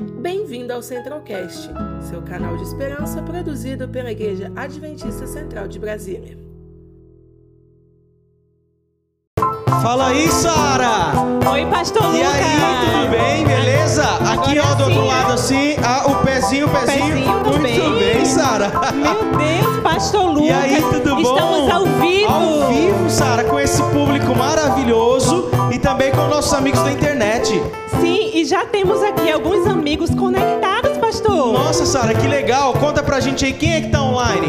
Bem-vindo ao Centralcast, seu canal de esperança produzido pela Igreja Adventista Central de Brasília. Fala aí, Sara! Oi, pastor E Lucas. aí, tudo bem? Beleza? Aqui, ó, do outro lado, assim, ah, o pezinho, o pezinho. Pezinho Muito também. bem, Sara. Meu Deus, pastor Lucas. E aí, tudo bom? Estamos ao vivo. Ao vivo, Sara, com esse público maravilhoso e também com nossos amigos da internet. E já temos aqui alguns amigos conectados, pastor. Nossa, Sara, que legal. Conta pra gente aí, quem é que tá online?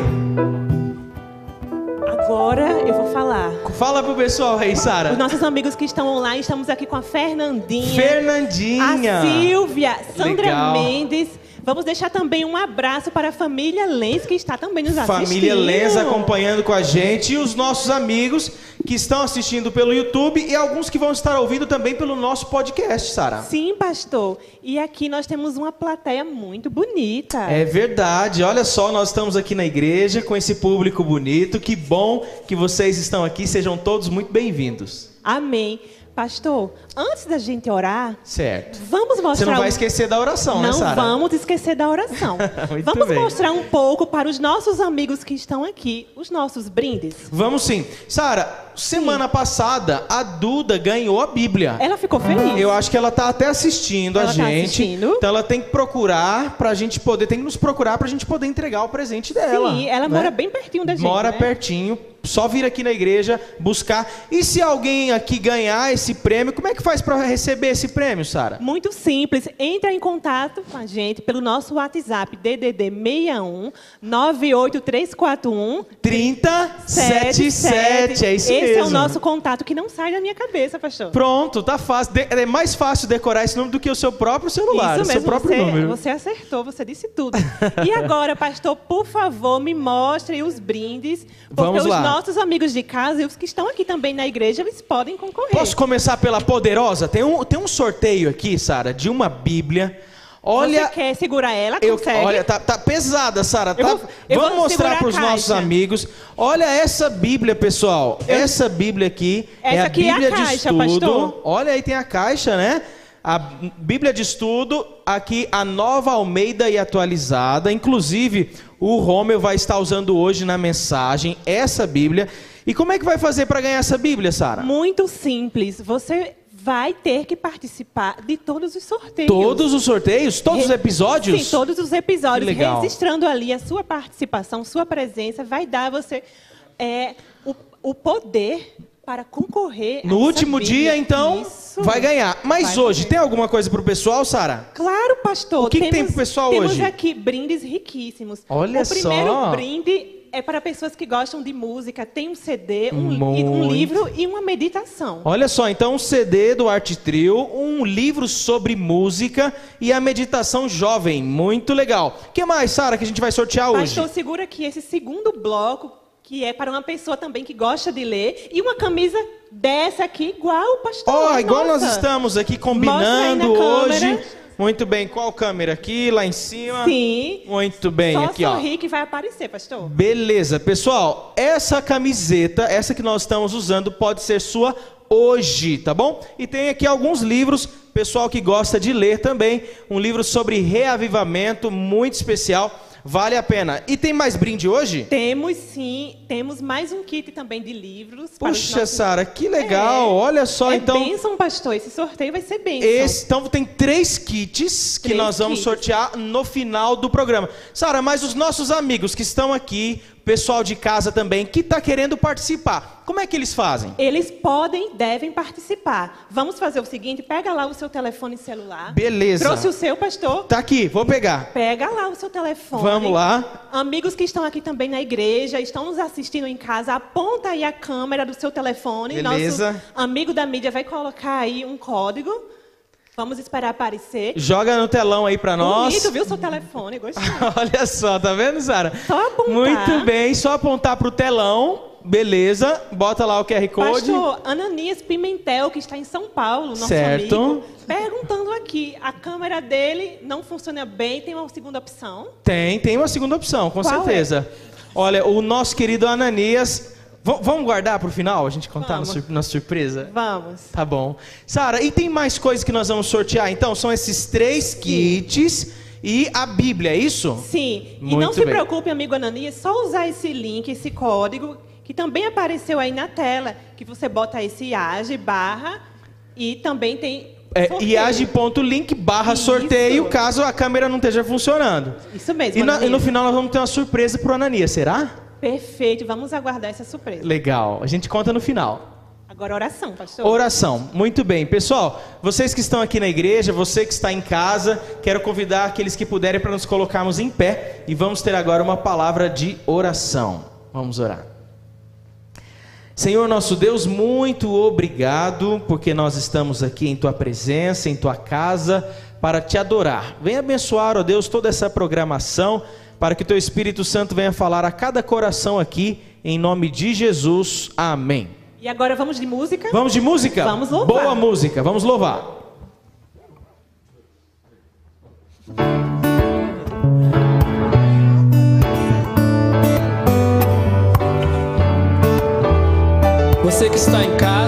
Agora eu vou falar. Fala pro pessoal aí, Os Sara. nossos amigos que estão online, estamos aqui com a Fernandinha, Fernandinha. a Silvia, Sandra Legal. Mendes. Vamos deixar também um abraço para a família Lenz, que está também nos assistindo. Família Lenz acompanhando com a gente e os nossos amigos que estão assistindo pelo YouTube e alguns que vão estar ouvindo também pelo nosso podcast, Sara. Sim, pastor. E aqui nós temos uma plateia muito bonita. É verdade, olha só, nós estamos aqui na igreja com esse público bonito. Que bom que vocês estão aqui, sejam todos muito bem-vindos. Amém. Pastor, antes da gente orar, Certo. vamos mostrar. Você não vai um- esquecer da oração, né, Não Sara? vamos esquecer da oração. Vamos bem. mostrar um pouco para os nossos amigos que estão aqui, os nossos brindes. Vamos sim. Sara, semana passada a Duda ganhou a Bíblia. Ela ficou feliz. Eu acho que ela tá até assistindo a Ela tá gente. assistindo. Então ela tem que procurar pra gente poder, tem que nos procurar pra gente poder entregar o presente dela. Sim, ela né? mora bem pertinho da gente. Mora né? pertinho, só vir aqui na igreja buscar. E se alguém aqui ganhar esse prêmio, como é que faz pra receber esse prêmio, Sara? Muito simples. Entra em contato com a gente pelo nosso WhatsApp DDD 61 98341 3077, é isso Esse é o nosso contato que não sai da minha cabeça, pastor. Pronto, tá fácil. De- É mais fácil decorar esse número do que o seu próprio celular, Isso o seu mesmo, próprio você, número. você acertou, você disse tudo. E agora, pastor, por favor, me mostre os brindes, porque Vamos os lá. nossos amigos de casa e os que estão aqui também na igreja, eles podem concorrer. Posso começar pela poderosa? Tem um, tem um sorteio aqui, Sara, de uma Bíblia. Olha, Você quer segurar ela? Eu, Consegue? olha, tá, tá pesada, Sara. Eu Tá, eu vamos mostrar para os nossos caixa. amigos. Olha essa Bíblia, pessoal. Eu- Essa Bíblia aqui é Essa a aqui é a Bíblia de caixa, estudo. pastor. Olha aí tem a caixa, né? A Bíblia de estudo, aqui a Nova Almeida e atualizada. Inclusive, o Romeu vai estar usando hoje na mensagem essa Bíblia. E como é que vai fazer para ganhar essa Bíblia, Sara? Muito simples. Você vai ter que participar de todos os sorteios. Todos os sorteios, todos os episódios? Sim, todos os episódios. Que legal. Registrando ali a sua participação, sua presença, vai dar a você é, o, o poder para concorrer. No último Bíblia. dia, então, Isso. vai ganhar. Mas Vai hoje, tem alguma coisa pro pessoal, Sara? Claro, pastor. O que que tem pro pessoal temos hoje? aqui brindes riquíssimos. Olha o primeiro só. brinde é para pessoas que gostam de música. Tem um CD, um, um livro e uma meditação. Olha só, então um CD do Arte Trio, um livro sobre música e a meditação jovem. Muito legal. O que mais, Sara, que a gente vai sortear hoje? Pastor, segura aqui esse segundo bloco, que é para uma pessoa também que gosta de ler, e uma camisa dessa aqui, igual, pastor. Ó, igual Nossa. nós estamos aqui combinando na hoje. câmera. Muito bem, qual câmera? Aqui, lá em cima? Sim. Muito bem, Só aqui ó. sorrir que vai aparecer, pastor. Beleza, pessoal, essa camiseta, essa que nós estamos usando, pode ser sua hoje, tá bom? E tem aqui alguns livros, pessoal que gosta de ler também, um livro sobre reavivamento, muito especial, vale a pena. E tem mais brinde hoje? Temos sim, temos mais um kit também de livros. Puxa, nossos- Sara, que legal, É. olha só, é então... bênção, pastor. Esse sorteio vai ser. Esse, então tem três kits que Três nós vamos kits. sortear no final do programa. Sara, mas os nossos amigos que estão aqui, pessoal de casa também, que está querendo participar, como é que eles fazem? Eles podem, devem participar. Vamos fazer o seguinte: pega lá o seu telefone celular. Beleza. Trouxe o seu, pastor? Tá aqui, vou pegar. Pega lá o seu telefone. Vamos lá. Amigos que estão aqui também na igreja, estão nos assistindo em casa, aponta aí a câmera do seu telefone. Beleza. Nosso amigo da mídia vai colocar aí um código. Vamos esperar aparecer. Joga no telão aí pra nós. Bonito, viu seu telefone? Gostei. Olha só, tá vendo, Sara? Só apontar. Muito bem, só apontar pro telão. Beleza, bota lá o QR Code. Pastor Ananias Pimentel, que está em São Paulo, nosso Certo. amigo, perguntando aqui, a câmera dele não funciona bem, tem uma segunda opção? Tem, tem uma segunda opção, com Qual é? certeza. Olha, o nosso querido Ananias V- vamos guardar para o final, a gente contar na, sur- na surpresa? Vamos. Tá bom. Sara, e tem mais coisas que nós vamos sortear? Então, são esses três kits e a Bíblia, é isso? Sim. e Muito não se bem. preocupe, amigo Ananias, só usar esse link, esse código, que também apareceu aí na tela, que você bota esse age barra e também tem É iage.link barra sorteio, caso a câmera não esteja funcionando. Isso mesmo, E, na- e no final nós vamos ter uma surpresa pro Ananias, será? Perfeito, vamos aguardar essa surpresa. Legal, a gente conta no final. Agora oração, pastor. Oração, muito bem. Pessoal, vocês que estão aqui na igreja, você que está em casa, quero convidar aqueles que puderem para nos colocarmos em pé e vamos ter agora uma palavra de oração. Vamos orar. Senhor nosso Deus, muito obrigado porque nós estamos aqui em tua presença, em tua casa, para te adorar. Venha abençoar, ó Deus, toda essa programação, para que teu Espírito Santo venha falar a cada coração aqui, em nome de Jesus. Amém. E agora vamos de música? Vamos de música? Vamos louvar. Boa música, vamos louvar. Você que está em casa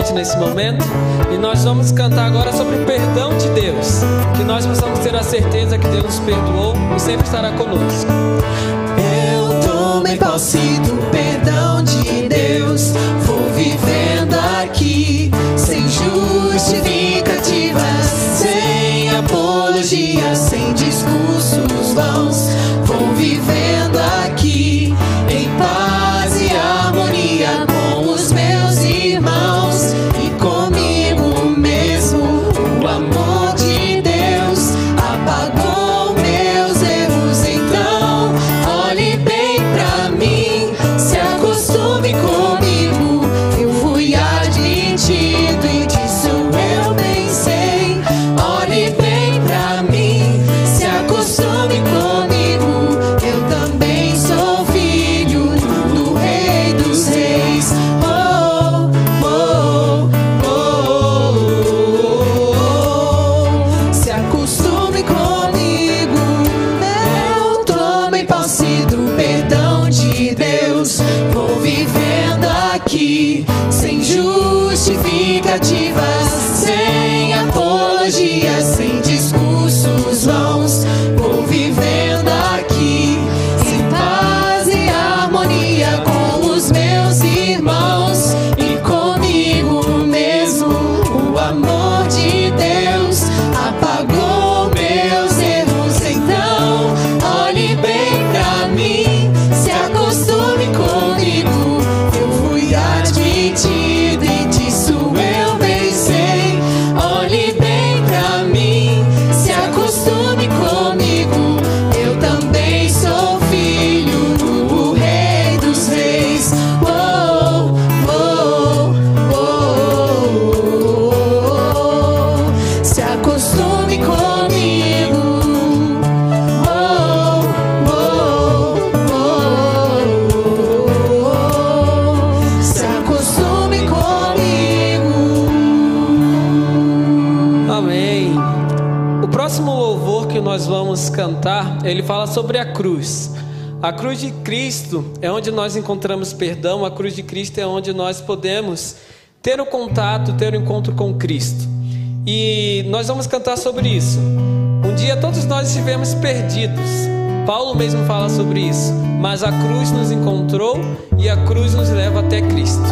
gente nesse momento. E nós vamos cantar agora sobre o perdão de Deus. Que nós possamos ter a certeza que Deus nos perdoou e sempre estará conosco. Eu tomei posse do perdão de Deus. Vou vivendo aqui sem justificativas, sem apologia, sem discursos sobre a cruz. A cruz de Cristo é onde nós encontramos perdão, a cruz de Cristo é onde nós podemos ter o contato, ter o encontro com Cristo. E nós vamos cantar sobre isso. Um dia todos nós estivemos perdidos. Paulo mesmo fala sobre isso. Mas a cruz nos encontrou e a cruz nos leva até Cristo.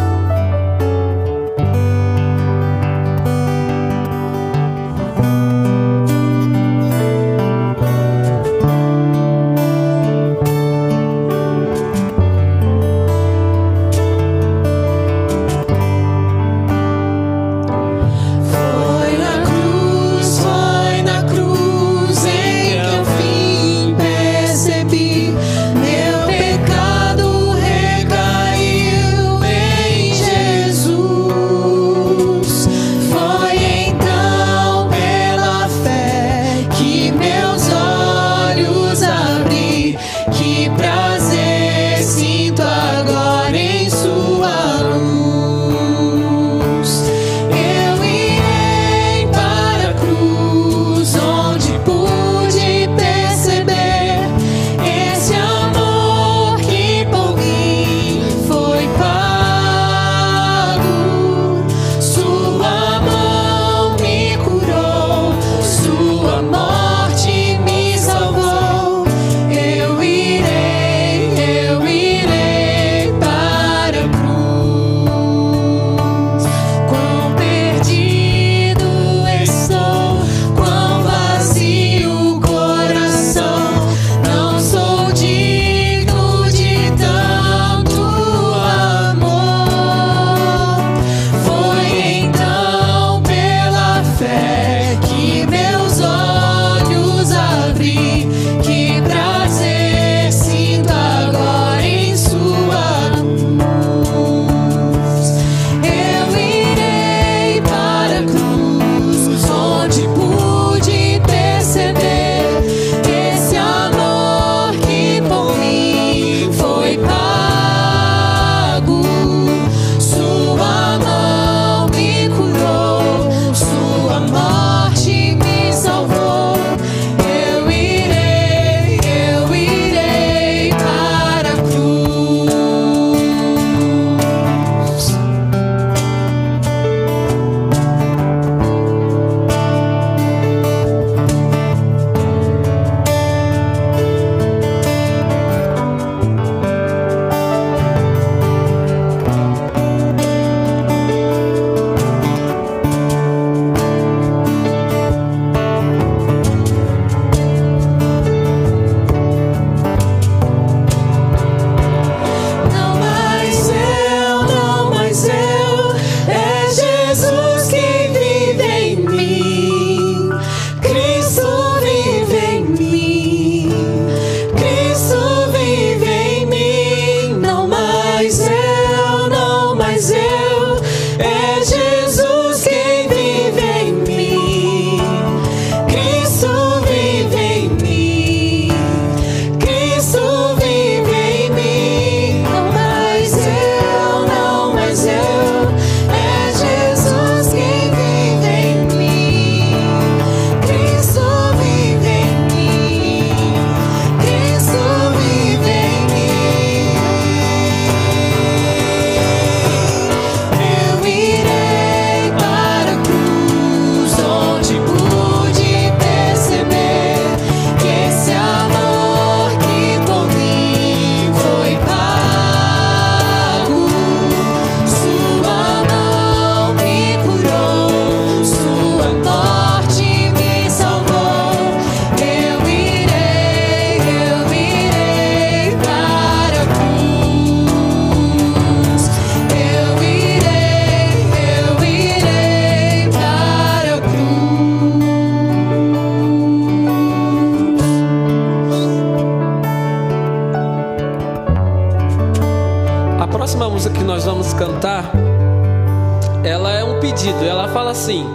Pedido. Ela fala assim: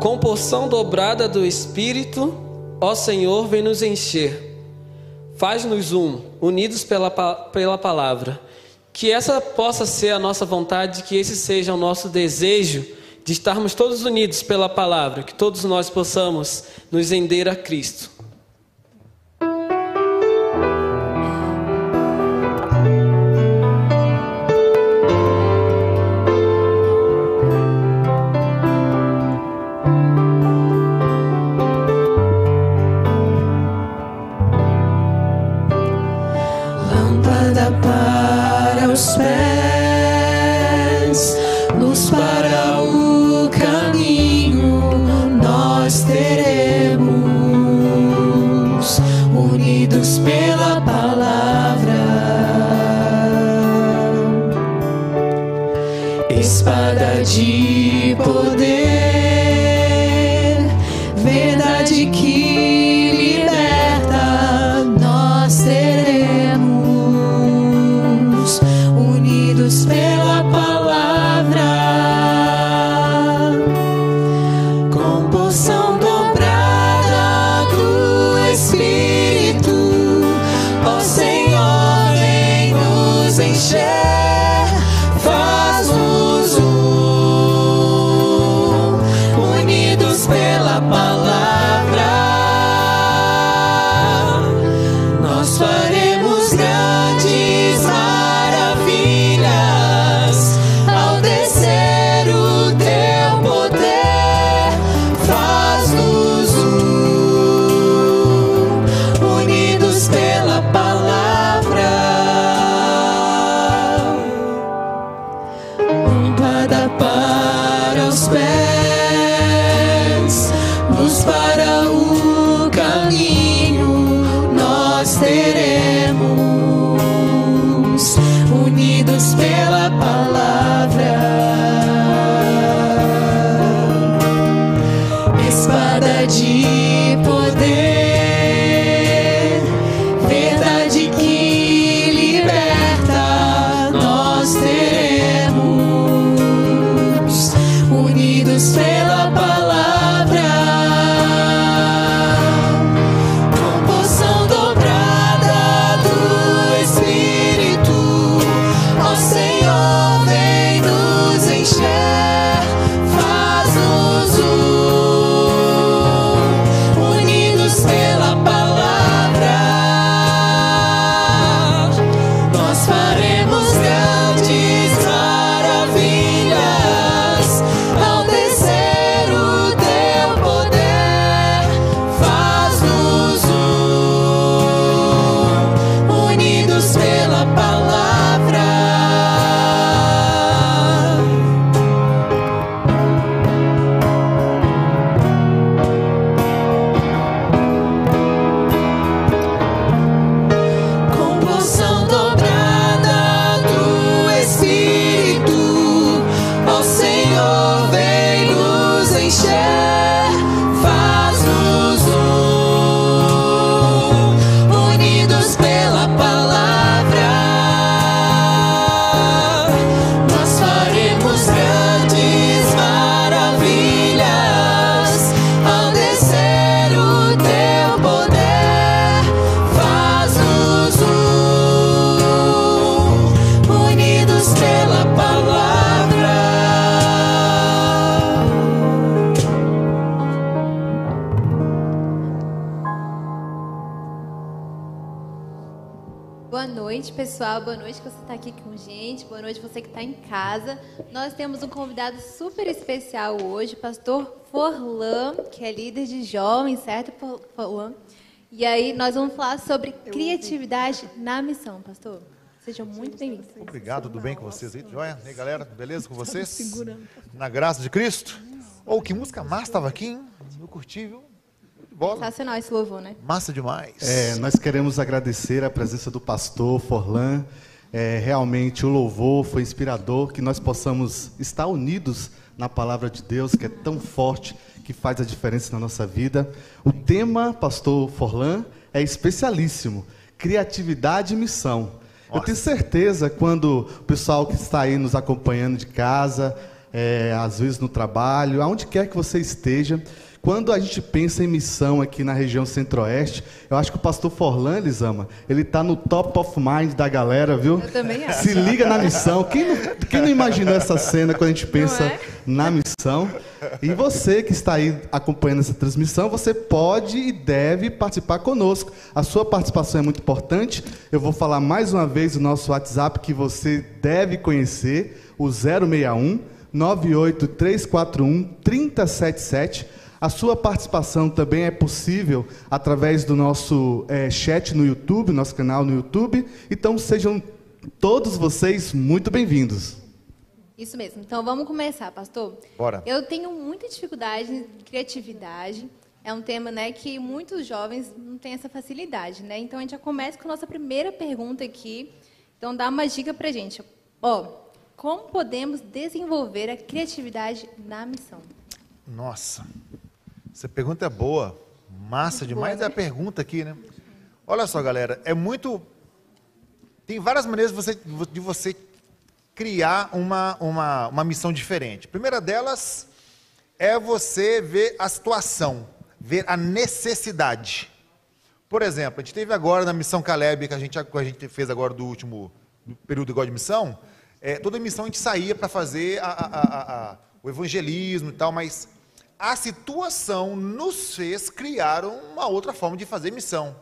Com porção dobrada do Espírito, ó Senhor, vem nos encher. Faz-nos um, unidos pela, pela palavra. Que essa possa ser a nossa vontade, que esse seja o nosso desejo de estarmos todos unidos pela palavra, que todos nós possamos nos render a Cristo. Casa. Nós temos um convidado super especial hoje, pastor Forlan, que é líder de jovens, certo, For- Forlan? E aí nós vamos falar sobre criatividade na missão, pastor. Sejam muito bem-vindos. Obrigado, tudo bem com vocês aí? Joia? E aí, galera, beleza com vocês? Na graça de Cristo? Ou que música massa estava aqui, hein? Eu curti, viu? Bola. Sensacional esse louvor, né? Massa demais. É, nós queremos agradecer a presença do pastor Forlan. É, realmente o louvor foi inspirador, que nós possamos estar unidos na palavra de Deus, que é tão forte, que faz a diferença na nossa vida. O tema, pastor Forlan, é especialíssimo: criatividade e missão. Eu tenho certeza, quando o pessoal que está aí nos acompanhando de casa, é, às vezes no trabalho, aonde quer que você esteja. Quando a gente pensa em missão aqui na região centro-oeste, eu acho que o pastor Forlan, Elisama, ele está no top of mind da galera, viu? Eu também acho. Se liga na missão. Quem não, quem não imaginou essa cena quando a gente pensa é? na missão? E você que está aí acompanhando essa transmissão, você pode e deve participar conosco. A sua participação é muito importante. Eu vou falar mais uma vez o nosso WhatsApp que você deve conhecer, o 061 98341 3077. A sua participação também é possível através do nosso eh, chat no YouTube, nosso canal no YouTube. Então sejam todos vocês muito bem-vindos. Isso mesmo. Então vamos começar, pastor. Bora. Eu tenho muita dificuldade em criatividade. É um tema, né, que muitos jovens não têm essa facilidade, né? Então a gente já começa com a nossa primeira pergunta aqui. Então dá uma dica pra gente. Ó, como podemos desenvolver a criatividade na missão? Nossa, essa pergunta é boa. Massa demais é a né? pergunta aqui, né? Olha só, galera, é muito. Tem várias maneiras de você, de você criar uma, uma, uma missão diferente. A primeira delas é você ver a situação, ver a necessidade. Por exemplo, a gente teve agora na missão Caleb, que a gente, que a gente fez agora do último do período igual de missão, é, toda missão a gente saía para fazer a- a- a- o evangelismo e tal, mas a situação nos fez criar uma outra forma de fazer missão.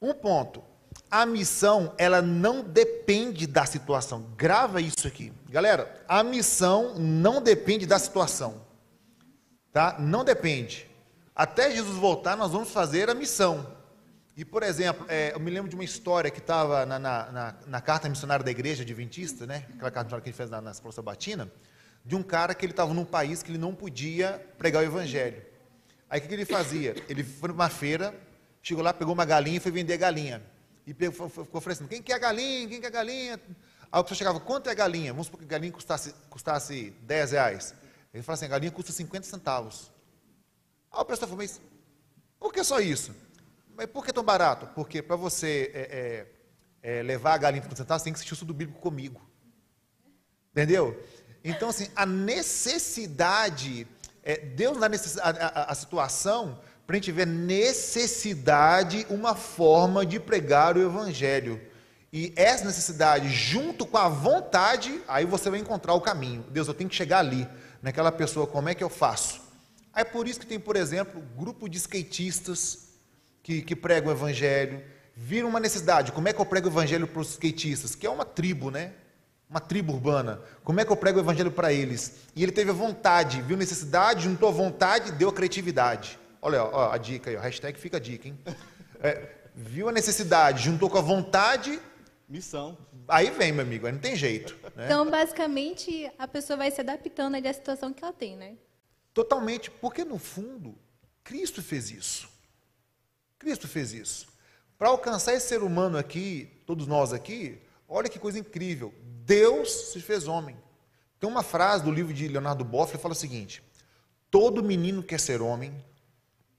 Um ponto. A missão, ela não depende da situação. Grava isso aqui. Galera, a missão não depende da situação. Tá? Não depende. Até Jesus voltar, nós vamos fazer a missão. E, por exemplo, é, eu me lembro de uma história que estava na, na, na- na carta missionária da igreja adventista, né? aquela carta missionária que a gente fez na, na Escola Sabatina, de um cara que ele estava num país que ele não podia pregar o evangelho. Aí o que, que ele fazia? Ele foi numa feira, chegou lá, pegou uma galinha e foi vender galinha. E pegou- ficou oferecendo, quem quer galinha, quem quer galinha? Aí a pessoa chegava, quanto é galinha? Vamos supor que a galinha custasse, custasse 10 reais. Ele falou assim, a galinha custa 50 centavos. Aí a pessoa falou, mas por que só isso? Mas por que tão barato? Porque para você é, é, é, levar a galinha por 50 centavos, você tem que assistir o estudo bíblico comigo. Entendeu? Então, assim, a necessidade, é, Deus dá a, a- a situação para a gente ver necessidade, uma forma de pregar o evangelho. E essa necessidade, junto com a vontade, aí você vai encontrar o caminho. Deus, eu tenho que chegar ali, naquela pessoa, como é que eu faço? É por isso que tem, por exemplo, grupo de skatistas que, que pregam o evangelho. Viram uma necessidade, como é que eu prego o evangelho para os skatistas? Que é uma tribo, né? Uma tribo urbana. Como é que eu prego o evangelho para eles? E ele teve a vontade, viu necessidade, juntou a vontade, deu a criatividade. Olha ó, a dica aí, ó, hashtag fica a dica, hein? É, viu a necessidade, juntou com a vontade, Missão. aí vem, meu amigo, aí não tem jeito. Né? Então, basicamente, a pessoa vai se adaptando ali à situação que ela tem, né? Totalmente, porque no fundo, Cristo fez isso. Cristo fez isso. Para alcançar esse ser humano aqui, todos nós aqui, olha que coisa incrível. Deus se fez homem. Tem uma frase do livro de Leonardo Boff que fala o seguinte: Todo menino quer ser homem,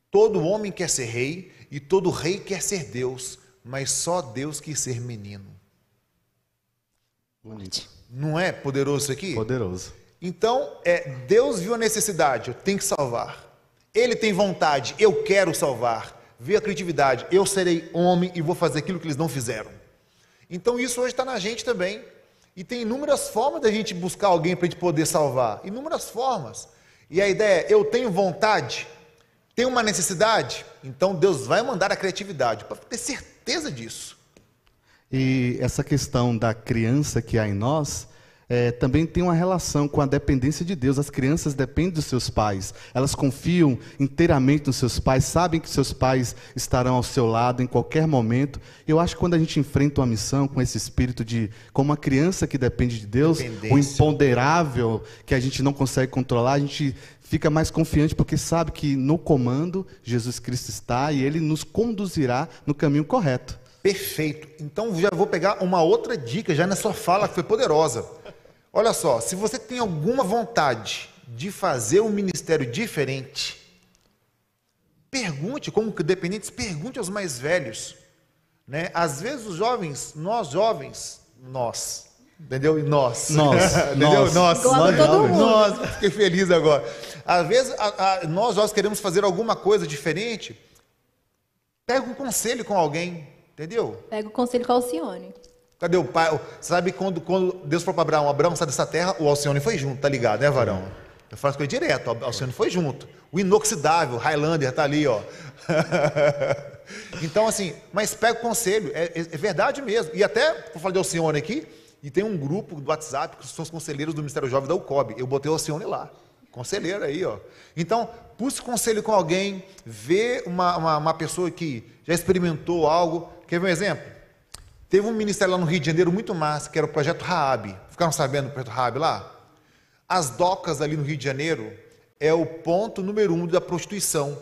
todo homem quer ser rei e todo rei quer ser Deus, mas só Deus quis ser menino. Bonito. Não é poderoso isso aqui? Poderoso. Então, é, Deus viu a necessidade, eu tenho que salvar. Ele tem vontade, eu quero salvar. Vê a criatividade, eu serei homem e vou fazer aquilo que eles não fizeram. Então, isso hoje está na gente também. E tem inúmeras formas da gente buscar alguém para a gente poder salvar. Inúmeras formas. E a ideia é, eu tenho vontade, tenho uma necessidade, então Deus vai mandar a criatividade, para ter certeza disso. E essa questão da criança que há em nós eh, também tem uma relação com a dependência de Deus. As crianças dependem dos seus pais, elas confiam inteiramente nos seus pais, sabem que seus pais estarão ao seu lado em qualquer momento. Eu acho que quando a gente enfrenta uma missão com esse espírito de, como uma criança que depende de Deus, o imponderável que a gente não consegue controlar, a gente fica mais confiante porque sabe que no comando Jesus Cristo está e ele nos conduzirá no caminho correto. Perfeito. Então já vou pegar uma outra dica já na sua fala que foi poderosa. Olha só, se você tem alguma vontade de fazer um ministério diferente, pergunte, como dependentes, pergunte aos mais velhos. Né? Às vezes os jovens, nós jovens, nós, Entendeu? E nós. Nós, Entendeu? nós. Nós. Nós, todo jovens. mundo. Nós. Fiquei feliz agora. Às vezes, a- a- nós jovens queremos fazer alguma coisa diferente. Pega um conselho com alguém. Entendeu? Pega o conselho com a Alcione. Cadê o pai? Sabe quando, quando Deus falou para Abraão, Abraão sai dessa terra, o Alcione foi junto, tá ligado, né, Varão? Eu faço com ele direto, o Alcione foi junto. O inoxidável, Highlander, tá ali, ó. então, assim, mas pega o conselho, é, é- é verdade mesmo. E até, eu falei de Alcione aqui, e tem um grupo do WhatsApp, que são os conselheiros do Ministério Jovem da UCOB. Eu botei o Alcione lá. Conselheiro aí, ó. Então, busque conselho com alguém, vê uma, uma, uma pessoa que já experimentou algo. Quer ver um exemplo? Teve um ministério lá no Rio de Janeiro muito massa, que era o projeto Raab. Ficaram sabendo do projeto Raab lá? As docas ali no Rio de Janeiro é o ponto número um da prostituição.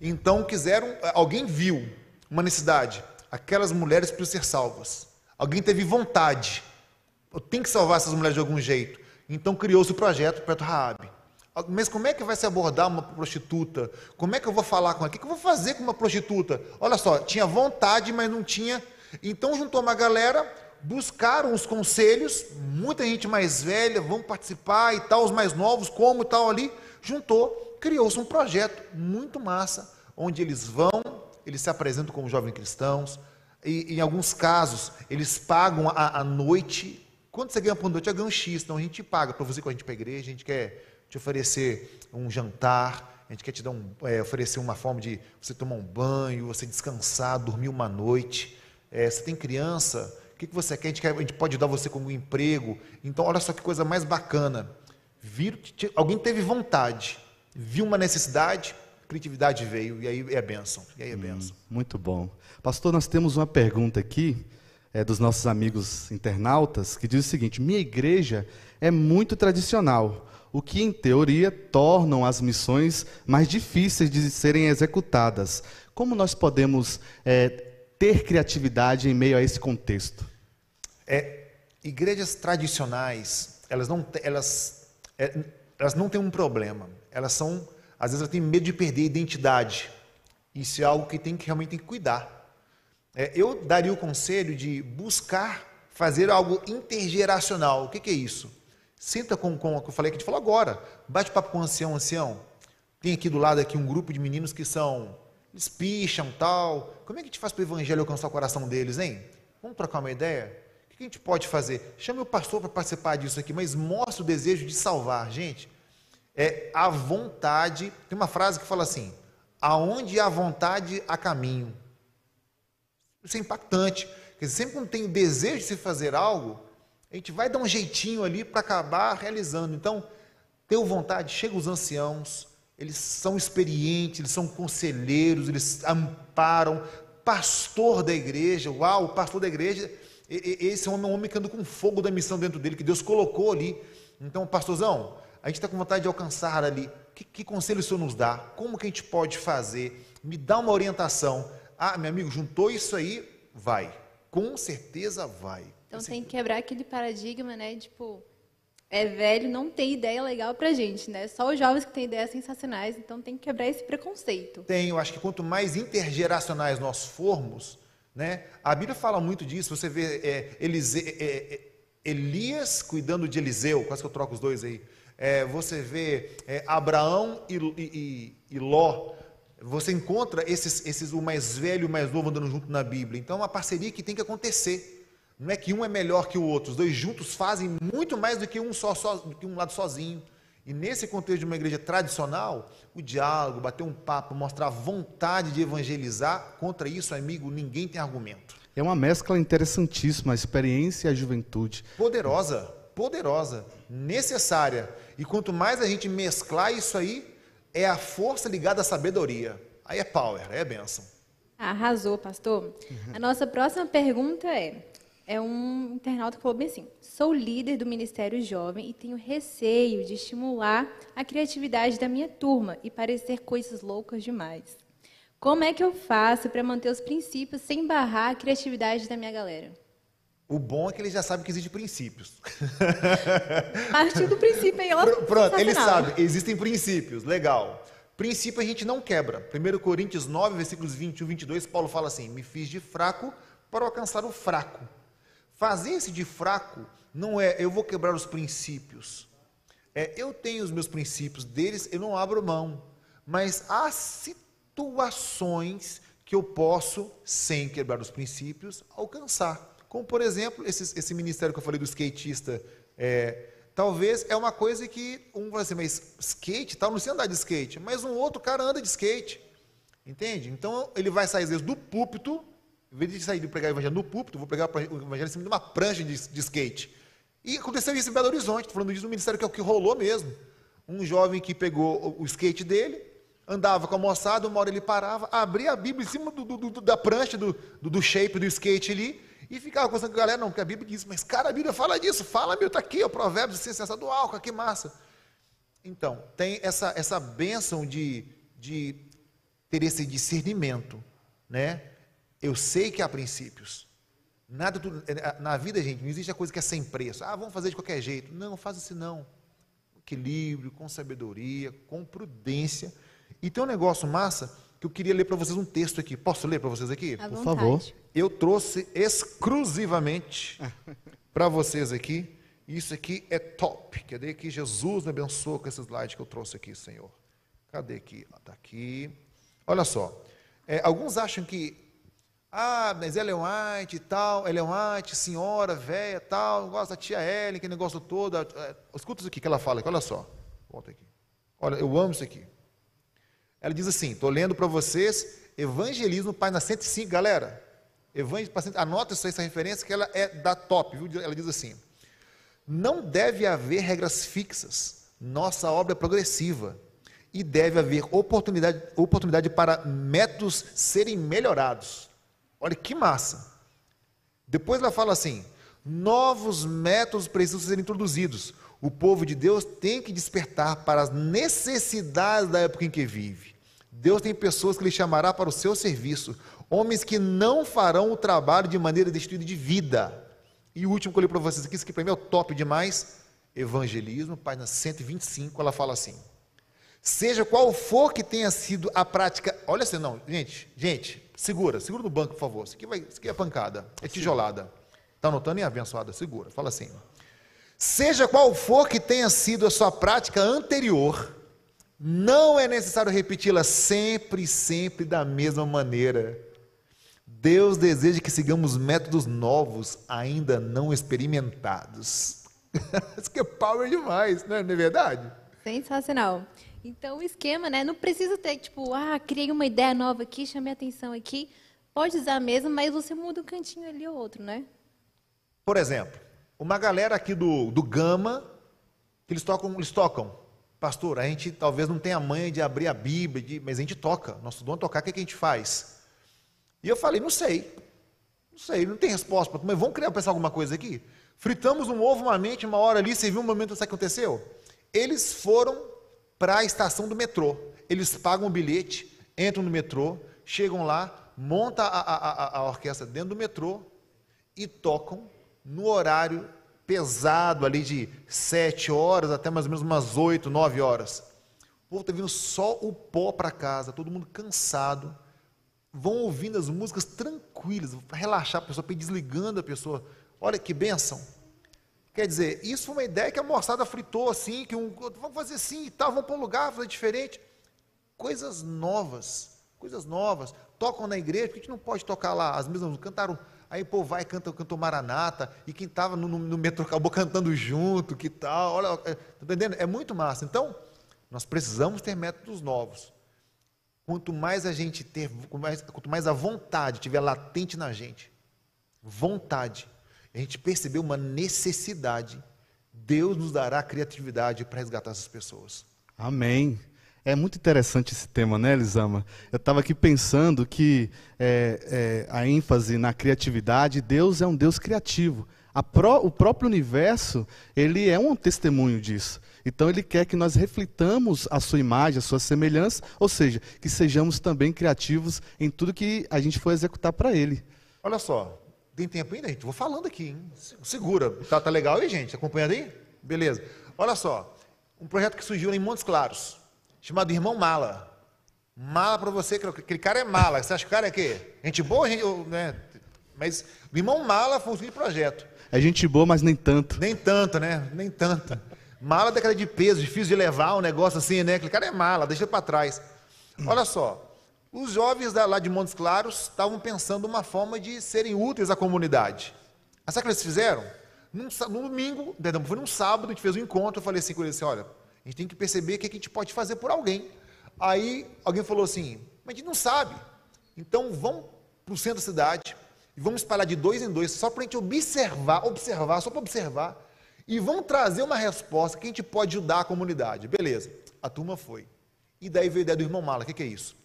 Então quiseram, alguém viu uma necessidade. Aquelas mulheres precisam ser salvas. Alguém teve vontade. Eu tenho que salvar essas mulheres de algum jeito. Então criou-se o projeto, o projeto Raab. Mas como é que vai se abordar uma prostituta? Como é que eu vou falar com ela? O que que eu vou fazer com uma prostituta? Olha só, tinha vontade, mas não tinha. Então juntou uma galera, buscaram os conselhos, muita gente mais velha, vão participar e tal, os mais novos, como e tal ali, juntou, criou-se um projeto muito massa, onde eles vão, eles se apresentam como jovens cristãos, e em alguns casos eles pagam a, a noite. Quanto você ganha por noite? Eu ganho um X, então a gente paga para você com a gente para a igreja, a gente quer te oferecer um jantar, a gente quer te dar um, é, oferecer uma forma de você tomar um banho, você descansar, dormir uma noite. É, você tem criança, o que, que você quer? A gente, quer? a gente pode dar você como um emprego. Então, olha só que coisa mais bacana. Vir, alguém teve vontade, viu uma necessidade, criatividade veio, e aí é bênção. E aí é bênção. Muito bom. Pastor, nós temos uma pergunta aqui é, dos nossos amigos internautas que diz o seguinte: minha igreja é muito tradicional, o que em teoria tornam as missões mais difíceis de serem executadas. Como nós podemos é, ter criatividade em meio a esse contexto? É, igrejas tradicionais, elas não, elas, é, elas não têm um problema. Elas são, às vezes, elas têm medo de perder a identidade. Isso é algo que tem que realmente tem que cuidar. É, eu daria o conselho de buscar fazer algo intergeracional. O que, que é isso? Senta com, com o que eu falei que a gente falou agora. Bate papo com o ancião, ancião. Tem aqui do lado aqui um grupo de meninos que são, eles picham tal. Como é que a gente faz para o evangelho alcançar o coração deles, hein? Vamos trocar uma ideia? O que a gente pode fazer? Chame o pastor para participar disso aqui, mas mostre o desejo de salvar, gente. É a vontade. Tem uma frase que fala assim: aonde há vontade, há caminho. Isso é impactante. Quer dizer, sempre quando tem o desejo de se fazer algo, a gente vai dar um jeitinho ali para acabar realizando. Então, tenham vontade, chega os anciãos, eles são experientes, eles são conselheiros, eles amparam. Pastor da igreja, uau, o pastor da igreja, esse homem é um homem que anda com fogo da missão dentro dele, que Deus colocou ali. Então, pastorzão, a gente está com vontade de alcançar ali. Que, que conselho o senhor nos dá? Como que a gente pode fazer? Me dá uma orientação. Ah, meu amigo, juntou isso aí, vai. Com certeza vai. Então tem que quebrar aquele paradigma, né? Tipo, é velho, não tem ideia legal pra gente, né? Só os jovens que têm ideias sensacionais, então tem que quebrar esse preconceito. Tem, eu acho que quanto mais intergeracionais nós formos, né? A Bíblia fala muito disso. Você vê é, Elise- é, é, Elias cuidando de Eliseu, quase que eu troco os dois aí. É, você vê é, Abraão e, e- e- e Ló. Você encontra esses, esses, o mais velho e o mais novo andando junto na Bíblia. Então é uma parceria que tem que acontecer. Não é que um é melhor que o outro. Os dois juntos fazem muito mais do que um só, só do que um lado sozinho. E nesse contexto de uma igreja tradicional, o diálogo, bater um papo, mostrar vontade de evangelizar, contra isso, amigo, ninguém tem argumento. É uma mescla interessantíssima, a experiência e a juventude. Poderosa, poderosa, necessária. E quanto mais a gente mesclar isso aí, é a força ligada à sabedoria. Aí é power, é bênção. Arrasou, pastor. A nossa próxima pergunta é: é um internauta que falou bem assim: sou líder do Ministério Jovem e tenho receio de estimular a criatividade da minha turma e parecer coisas loucas demais. Como é que eu faço para manter os princípios sem barrar a criatividade da minha galera? O bom é que ele já sabe que existem princípios. Partir do princípio ela Pr- Pronto, ele sabe, existem princípios, legal. Princípio a gente não quebra. 1 Coríntios 9, versículos 21 e 22, Paulo fala assim: Me fiz de fraco para alcançar o fraco. Fazer-se de fraco não é eu vou quebrar os princípios. É, eu tenho os meus princípios, deles eu não abro mão. Mas há situações que eu posso, sem quebrar os princípios, alcançar. Como, por exemplo, esse, esse ministério que eu falei do skatista. É, talvez é uma coisa que um vai assim, mas skate, tal, não sei andar de skate, mas um outro cara anda de skate. Entende? Então ele vai sair, às vezes, do púlpito, em vez de sair de pregar o evangelho no púlpito, vou pregar o evangelho em cima de uma prancha de, de skate. E aconteceu isso em Belo Horizonte, estou falando disso no ministério que é o que rolou mesmo. Um jovem que pegou o, o skate dele, andava com a moçada, uma hora ele parava, abria a Bíblia em cima do, do, do, da prancha, do, shape do skate ali, e ficava conversando com a galera, não, porque a Bíblia diz, mas cara, a Bíblia fala disso, fala, meu, está aqui, o provérbios, ciência do álcool, que massa. Então, tem essa, essa bênção de, de ter esse discernimento, né? Eu sei que há princípios. Nada tudo, é, na vida, gente, não existe a coisa que é sem preço. Ah, vamos fazer de qualquer jeito. Não, faz assim não. Equilíbrio, com sabedoria, com prudência. E tem um negócio massa que eu queria ler para vocês um texto aqui. Posso ler para vocês aqui? À Por favor. Eu trouxe exclusivamente para vocês aqui. Isso aqui é top. Cadê que Jesus me abençoe com esse slide que eu trouxe aqui, Senhor? Cadê aqui? Está aqui. Olha só. É, alguns acham que, ah, mas Ellen White e tal, Ellen White, senhora, velha, tal, gosta da tia Ellen, que negócio todo. É, escuta isso aqui que ela fala, aqui, olha só. Volta aqui. Olha, eu amo isso aqui. Ela diz assim: estou lendo para vocês Evangelismo, página 105, galera. Evangel, anota isso aí, essa referência, que ela é da top, viu? Ela diz assim: não deve haver regras fixas, nossa obra é progressiva, e deve haver oportunidade, oportunidade para métodos serem melhorados. Olha que massa. Depois ela fala assim: novos métodos precisam ser introduzidos. O povo de Deus tem que despertar para as necessidades da época em que vive. Deus tem pessoas que lhe chamará para o seu serviço, homens que não farão o trabalho de maneira destruída de vida. E o último que eu li para vocês aqui, isso aqui para mim é o top demais, Evangelismo, página 125, ela fala assim: Seja qual for que tenha sido a prática, olha assim, não, gente, gente, segura, segura no banco, por favor. Isso aqui, vai, isso aqui é pancada, é tijolada. Está anotando, hein, abençoada? Segura, fala assim. Seja qual for que tenha sido a sua prática anterior, não é necessário repeti-la sempre, sempre da mesma maneira. Deus deseja que sigamos métodos novos, ainda não experimentados. Isso que é power demais, né? não é verdade? Sensacional. Então, o esquema, né? Não precisa ter, tipo, ah, criei uma ideia nova aqui, chamei atenção aqui. Pode usar mesmo, mas você muda um cantinho ali ou outro, né? Por exemplo, uma galera aqui do, do Gama, que eles tocam, eles tocam. Pastor, a gente talvez não tenha manha de abrir a Bíblia, de- mas a gente toca. Nosso dom é tocar, o que, é que a gente faz? E eu falei, não sei. Não sei, não tem resposta. Mas vamos criar, pensar alguma coisa aqui? Fritamos um ovo, uma mente, uma hora ali, você viu um momento, que aconteceu? Eles foram para a estação do metrô. Eles pagam o bilhete, entram no metrô, chegam lá, monta a, a, a, orquestra dentro do metrô e tocam no horário pesado ali de sete horas até mais ou menos umas oito, nove horas. O povo está vindo só o pó para casa, todo mundo cansado. Vão ouvindo as músicas tranquilas, relaxar a pessoa, desligando a pessoa. Olha que bênção. Quer dizer, isso foi uma ideia que a moçada fritou assim, que um, vamos fazer assim e tal, vamos para um lugar, fazer diferente. Coisas novas, coisas novas. Tocam na igreja, por que a gente não pode tocar lá? As mesmas cantaram. Aí, pô, vai, canta, cantou Maranata, e quem estava no, no, no metrô acabou cantando junto, que tal. Olha, é, tá entendendo? É muito massa. Então, nós precisamos ter métodos novos. Quanto mais a gente ter, quanto mais, quanto mais a vontade tiver latente na gente, vontade, a gente perceber uma necessidade, Deus nos dará criatividade para resgatar essas pessoas. Amém. É muito interessante esse tema, né, Elisama? Eu estava aqui pensando que é, é, a ênfase na criatividade, Deus é um Deus criativo. A pró- o próprio universo, ele é um testemunho disso. Então, ele quer que nós reflitamos a sua imagem, a sua semelhança, ou seja, que sejamos também criativos em tudo que a gente for executar para ele. Olha só, tem tempo ainda, gente? Vou falando aqui, hein? Se- Segura. Tá, tá legal aí, gente? Acompanhando aí? Beleza. Olha só, um projeto que surgiu em Montes Claros, chamado Irmão Mala. Mala para você, que aquele cara é mala. Você acha que o cara é quê? Gente boa, gente, né? Mas o irmão Mala foi seguinte projeto. É gente boa, mas nem tanto. Nem tanto, né? Nem tanto. Mala daquela de peso, difícil de levar, um negócio assim, né? Aquele cara é mala, deixa para trás. Olha só, os jovens lá de Montes Claros estavam pensando uma forma de serem úteis à comunidade. Aí sabe o que eles fizeram? Num, domingo, foi num sábado, a gente fez um encontro, eu falei assim com eles, assim, olha, a gente tem que perceber o que a gente pode fazer por alguém. Aí alguém falou assim, mas a gente não sabe. Então vamos para o centro da cidade e vamos espalhar de dois em dois, só para a gente observar, observar, só para observar, e vamos trazer uma resposta que a gente pode ajudar a comunidade. Beleza, a turma foi. E daí veio a ideia do irmão Mala, o que, que é isso?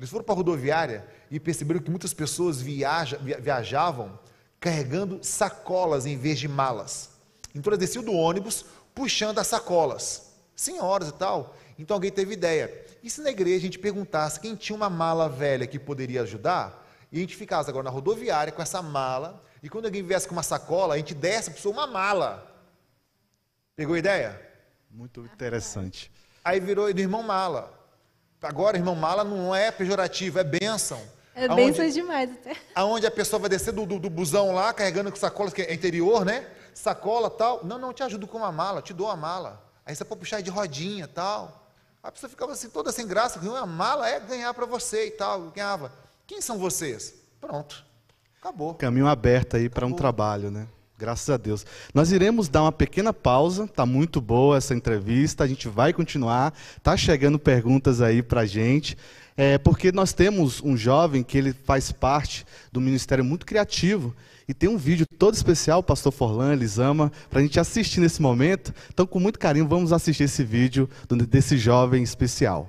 Eles foram para a rodoviária e perceberam que muitas pessoas viaja- via- viajavam carregando sacolas em vez de malas. Então eles desciam do ônibus puxando as sacolas. Senhoras e tal. Então alguém teve ideia. E se na igreja a gente perguntasse quem tinha uma mala velha que poderia ajudar, e a gente ficasse agora na rodoviária com essa mala, e quando alguém viesse com uma sacola, a gente desse para a pessoa uma mala. Pegou a ideia? Muito interessante. Aí virou do irmão mala. Agora, irmão mala não é pejorativo, é bênção. É Aonde- bênção demais até. aonde a pessoa vai descer do, do, do busão lá, carregando com sacolas, que é interior, né? Sacola tal. Não, não, te ajudo com uma mala, te dou a mala. Aí você pode puxar de rodinha tal. A pessoa ficava assim, toda sem graça, uma mala é ganhar para você e tal. Ganhava. Quem são vocês? Pronto. Acabou. Caminho aberto aí para um trabalho, né? Graças a Deus. Nós iremos dar uma pequena pausa, tá muito boa essa entrevista, a gente vai continuar, tá chegando perguntas aí pra gente, é, porque nós temos um jovem que ele faz parte do Ministério muito criativo e tem um vídeo todo especial, pastor Forlan, Elisama, para a gente assistir nesse momento. Então, com muito carinho, vamos assistir esse vídeo desse jovem especial.